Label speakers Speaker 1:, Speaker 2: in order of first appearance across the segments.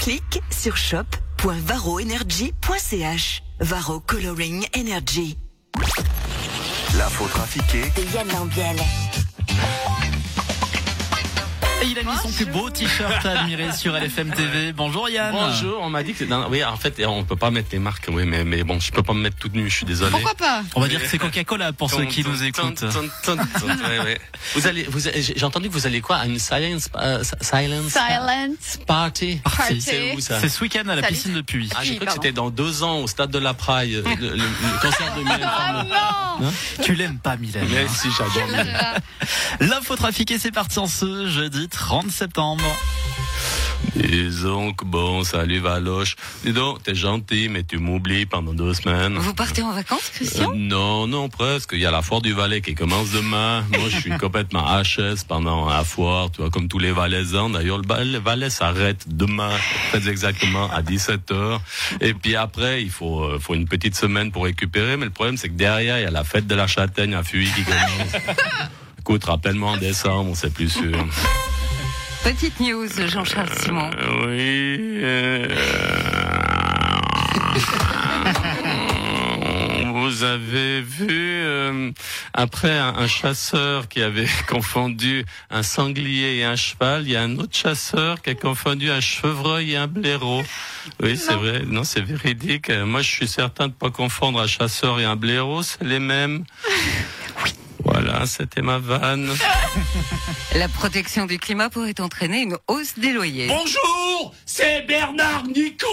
Speaker 1: clic sur shop.varoenergy.ch. Varo Coloring Energy.
Speaker 2: L'info trafiquée
Speaker 3: de Yann Lambiel.
Speaker 4: Et il a mis son plus beau t-shirt à admirer sur LFM TV. Bonjour Yann.
Speaker 5: Bonjour, on m'a dit que c'est dans... Oui, en fait, on peut pas mettre les marques, oui, mais, mais bon, je peux pas me mettre toute nue, je suis désolé.
Speaker 6: Pourquoi pas
Speaker 4: On va dire que c'est Coca-Cola pour ceux qui nous écoutent.
Speaker 5: Ouais, ouais. Vous allez, vous, j'ai entendu que vous allez quoi? À une silence, euh, silence,
Speaker 6: Silence.
Speaker 5: party.
Speaker 6: Party.
Speaker 5: C'est où ça?
Speaker 4: C'est ce week-end à la
Speaker 6: Salut.
Speaker 4: piscine de Puy.
Speaker 5: Ah, j'ai cru que c'était dans deux ans au stade de la Praille, euh, le, le- le concert de Mylène Farmer.
Speaker 6: Non
Speaker 4: Tu l'aimes pas, Mylène
Speaker 5: Mais si, j'adore.
Speaker 4: L'info trafiquée, c'est parti en ce jeudi 30 septembre.
Speaker 5: Disons que bon, salut Valoche. Dis donc, t'es gentil, mais tu m'oublies pendant deux semaines.
Speaker 6: Vous partez en vacances,
Speaker 5: Euh,
Speaker 6: Christian
Speaker 5: non, non, presque. Il y a la foire du Valais qui commence demain. Moi, je suis complètement HS pendant la foire, tu vois, comme tous les Valaisans. D'ailleurs, le Valais s'arrête demain, très exactement, à 17h. Et puis après, il faut, euh, faut une petite semaine pour récupérer. Mais le problème, c'est que derrière, il y a la fête de la châtaigne à Fuy qui commence. Écoute, rappelle-moi en décembre, c'est plus sûr.
Speaker 6: Petite news, Jean-Charles Simon.
Speaker 5: Euh, Oui. euh, Vous avez vu euh, après un, un chasseur qui avait confondu un sanglier et un cheval, il y a un autre chasseur qui a confondu un chevreuil et un blaireau. Oui, c'est vrai. Non, c'est véridique. Moi, je suis certain de pas confondre un chasseur et un blaireau, c'est les mêmes. Voilà, c'était ma vanne.
Speaker 6: La protection du climat pourrait entraîner une hausse des loyers.
Speaker 7: Bonjour, c'est Bernard Nico.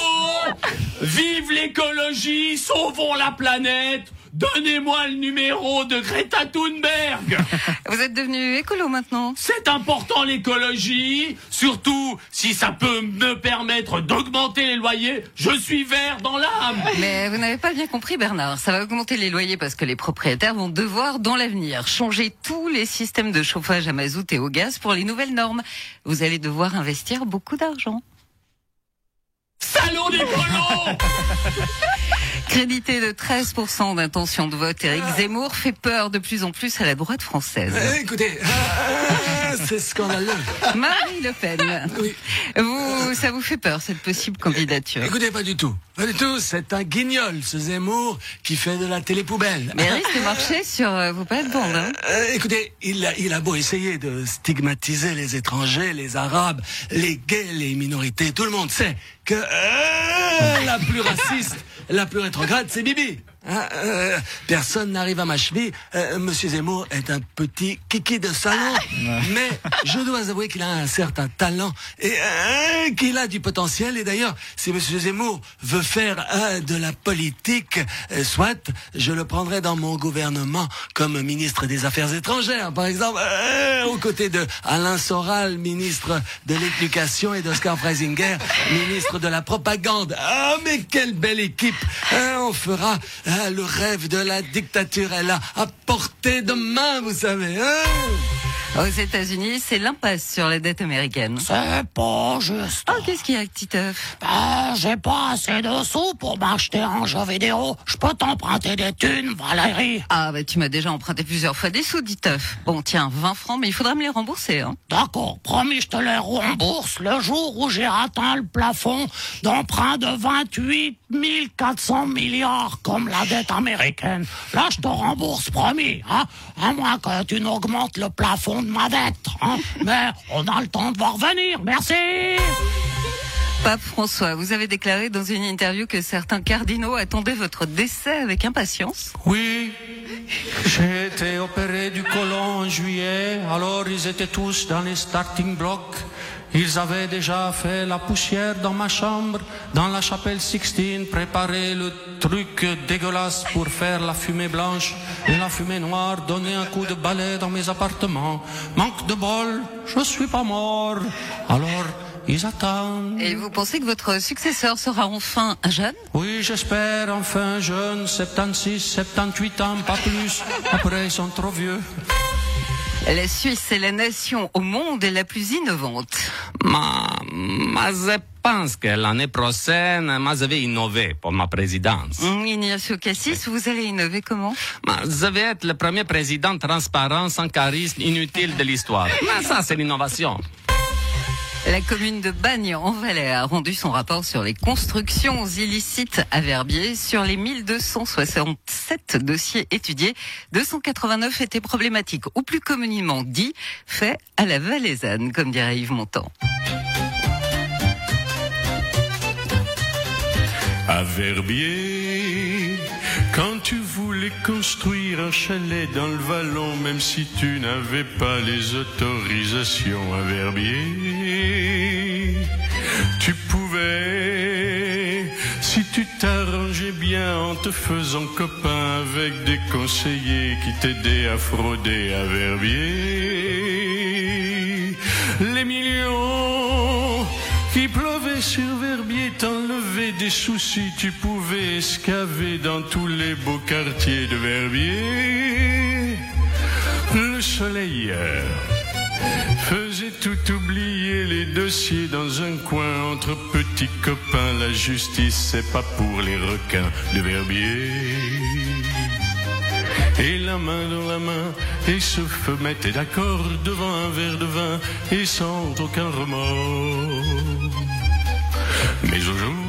Speaker 7: Vive l'écologie, sauvons la planète. Donnez-moi le numéro de Greta Thunberg.
Speaker 6: Vous êtes devenu écolo maintenant
Speaker 7: C'est important l'écologie, surtout si ça peut me permettre d'augmenter les loyers. Je suis vert dans l'âme.
Speaker 6: Mais vous n'avez pas bien compris, Bernard. Ça va augmenter les loyers parce que les propriétaires vont devoir, dans l'avenir, changer tous les systèmes de chauffage à mazout et au gaz pour les nouvelles normes. Vous allez devoir investir beaucoup d'argent.
Speaker 7: Salaud d'écolo
Speaker 6: Crédité de 13% d'intention de vote, Éric Zemmour fait peur de plus en plus à la droite française.
Speaker 8: Écoutez, ah, c'est scandaleux.
Speaker 6: Marie Le Pen,
Speaker 8: Oui.
Speaker 6: vous, ça vous fait peur cette possible candidature?
Speaker 8: Écoutez, pas du tout. Pas du tout. C'est un guignol, ce Zemmour, qui fait de la télé-poubelle.
Speaker 6: Mais elle risque de marcher sur euh, vos plates-bandes. Hein
Speaker 8: Euh, écoutez, il a, il a beau essayer de stigmatiser les étrangers, les arabes, les gays, les minorités, tout le monde sait que euh, la plus raciste, la plus rétrograde, c'est Bibi. Hein, euh, personne n'arrive à ma cheville. Euh, Monsieur Zemmour est un petit kiki de salon, mais je dois avouer qu'il a un certain talent et euh, qu'il a du potentiel. Et d'ailleurs, si Monsieur Zemmour veut faire euh, de la politique, soit je le prendrai dans mon gouvernement comme ministre des Affaires étrangères, par exemple, aux côtés de Alain Soral, ministre de l'Éducation, et d'Oscar Freisinger, ministre de la Propagande. Ah, mais quelle belle équipe Hein, On fera hein, le rêve de la dictature, elle a à portée de main, vous savez. hein?
Speaker 6: Aux États-Unis, c'est l'impasse sur la dette américaine.
Speaker 9: C'est pas juste.
Speaker 6: Oh, qu'est-ce qu'il y a, Titeuf?
Speaker 9: Ben, j'ai pas assez de sous pour m'acheter un jeu vidéo. Je peux t'emprunter des thunes, Valérie.
Speaker 6: Ah, bah tu m'as déjà emprunté plusieurs fois des sous, Titeuf. Bon, tiens, 20 francs, mais il faudra me les rembourser. Hein.
Speaker 9: D'accord, promis, je te les rembourse le jour où j'ai atteint le plafond d'emprunt de 28 400 milliards comme la dette américaine. Là, je te rembourse, promis, hein, à moins que tu n'augmentes le plafond de ma dette. Hein. Mais on a le temps de voir venir, merci.
Speaker 6: Pape François, vous avez déclaré dans une interview que certains cardinaux attendaient votre décès avec impatience.
Speaker 10: Oui, j'ai été opéré du côlon en juillet, alors ils étaient tous dans les starting blocks. Ils avaient déjà fait la poussière dans ma chambre, dans la chapelle Sixtine, préparé le truc dégueulasse pour faire la fumée blanche et la fumée noire, donner un coup de balai dans mes appartements. Manque de bol, je suis pas mort. Alors, ils attendent.
Speaker 6: Et vous pensez que votre successeur sera enfin un jeune?
Speaker 10: Oui, j'espère, enfin jeune, 76, 78 ans, pas plus. Après, ils sont trop vieux.
Speaker 6: La Suisse est la nation au monde la plus innovante.
Speaker 5: Ma, ma je pense que l'année prochaine, moi, je vais innover pour ma présidence.
Speaker 6: Hum, Ignacio Cassis, vous allez innover comment?
Speaker 5: Ma, Je vais être le premier président transparent, sans charisme, inutile de l'histoire. Mais ça, c'est l'innovation.
Speaker 6: La commune de Bagne en Valais a rendu son rapport sur les constructions illicites à Verbier. Sur les 1267 dossiers étudiés, 289 étaient problématiques, ou plus communément dit, faits à la valaisanne, comme dirait Yves Montand.
Speaker 10: À Verbier, quand tu voulais construire un chalet dans le vallon, même si tu n'avais pas les autorisations à Verbier, tu pouvais, si tu t'arrangeais bien en te faisant copain avec des conseillers qui t'aidaient à frauder à Verbier, les millions qui pleuvaient sur Verbier t'enlevaient des soucis, tu pouvais escaver dans tous les beaux quartiers de Verbier. Le soleil euh, faisait tout oublier les dossiers dans un coin entre petits copains. La justice, c'est pas pour les requins de Verbier. Et la main dans la main, et se mettaient d'accord devant un verre de vin, et sans aucun remords. Mais au jour,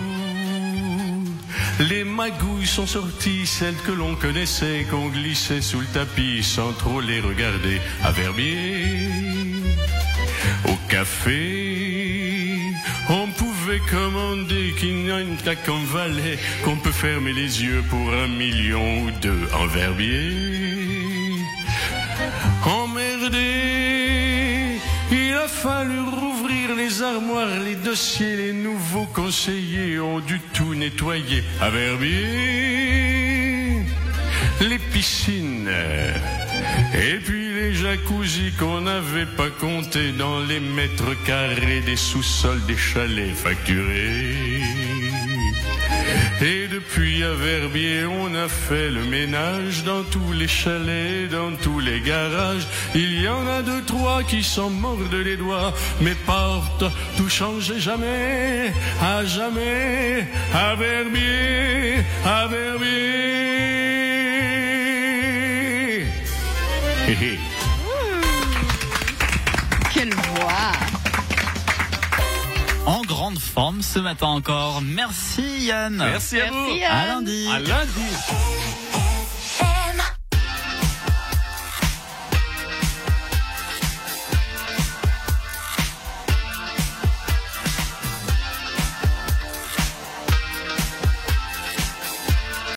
Speaker 10: les magouilles sont sorties, celles que l'on connaissait, qu'on glissait sous le tapis sans trop les regarder à Verbier. On pouvait commander qu'il n'y a qu'en valet, qu'on peut fermer les yeux pour un million ou deux en Verbier. Emmerdé, il a fallu rouvrir les armoires, les dossiers, les nouveaux conseillers ont dû tout nettoyer à Verbier. Les piscines, et puis les jacuzzis qu'on n'avait pas compté dans les mètres carrés des sous-sols des chalets facturés. Et depuis à Verbier, on a fait le ménage dans tous les chalets, dans tous les garages. Il y en a deux, trois qui s'en mordent les doigts, mais porte, tout change jamais, à jamais, à Verbier, à Verbier.
Speaker 4: Grande forme ce matin encore. Merci Yann.
Speaker 5: Merci à vous.
Speaker 6: Merci, Yann.
Speaker 4: À lundi.
Speaker 5: À lundi.